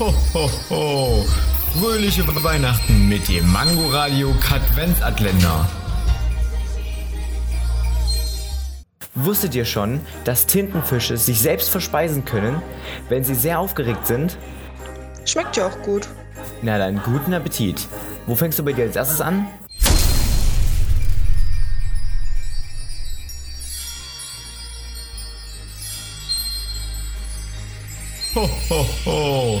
Ho, ho, ho. Fröhliche Weihnachten mit dem Mangoradio Katwenzatländer. Wusstet ihr schon, dass Tintenfische sich selbst verspeisen können, wenn sie sehr aufgeregt sind? Schmeckt ja auch gut. Na dann, guten Appetit. Wo fängst du bei dir als erstes an? Ho, ho, ho.